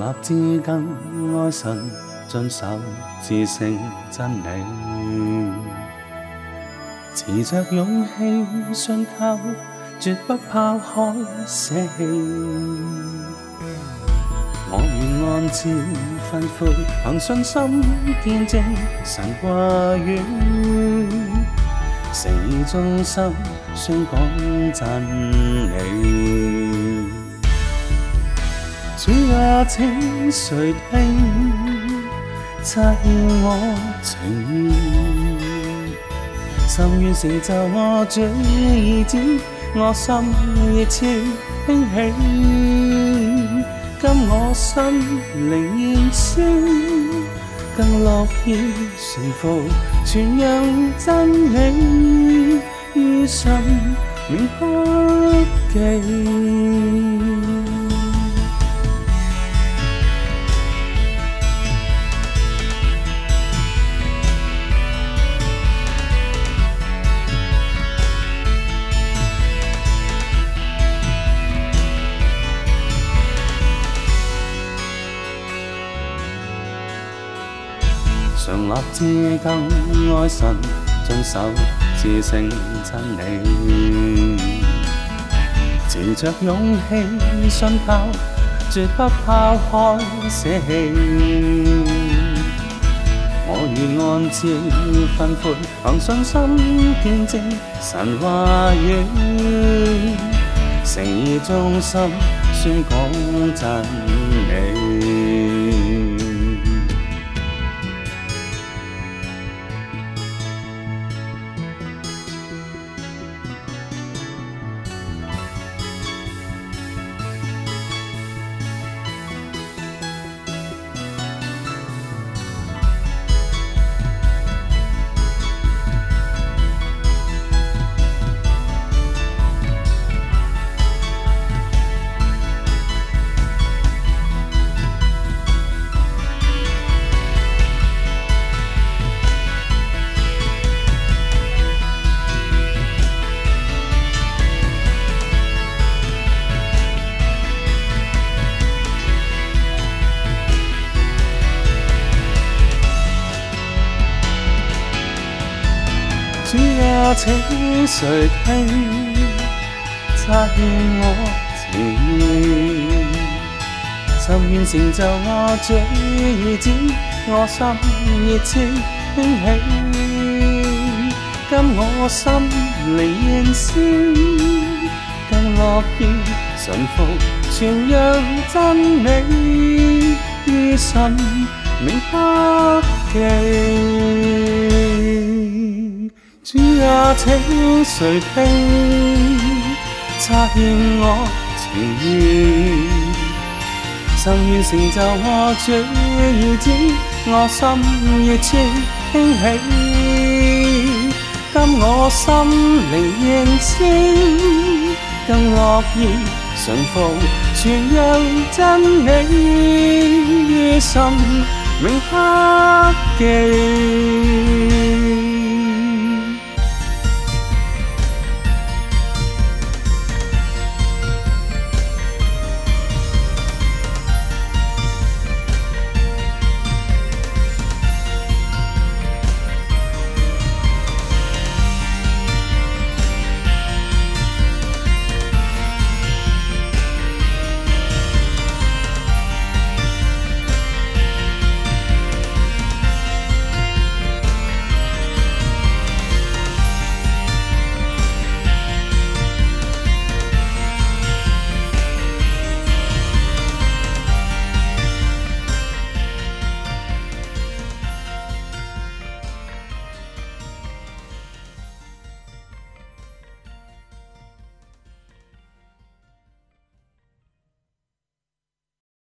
立志跟愛神，遵守至圣真理，持着勇氣信靠，絕不拋開舍弃。我願按照吩咐，憑信心見證神话語，誠意忠心，宣講真理。你也请谁听，察见我情。心愿成就我最真，我心亦似轻喜。今我心灵现声，更乐意顺服，全让真理于心铭不记。常立志，更爱神，遵守至圣真理。持着勇气，信靠，绝不抛开舍弃。我愿按照吩咐，凭信心见证神话语，诚意忠心，宣讲真理。请谁听？察我情。就怨成就我嘴而我心已惊起。今我心灵燃烧，更乐意顺服全让真理，於心命不记。主啊，请谁听，察见我情愿，心愿成就我最真，我心亦清，起。今我心灵应声，更乐意顺服，全让真理之声名阿记。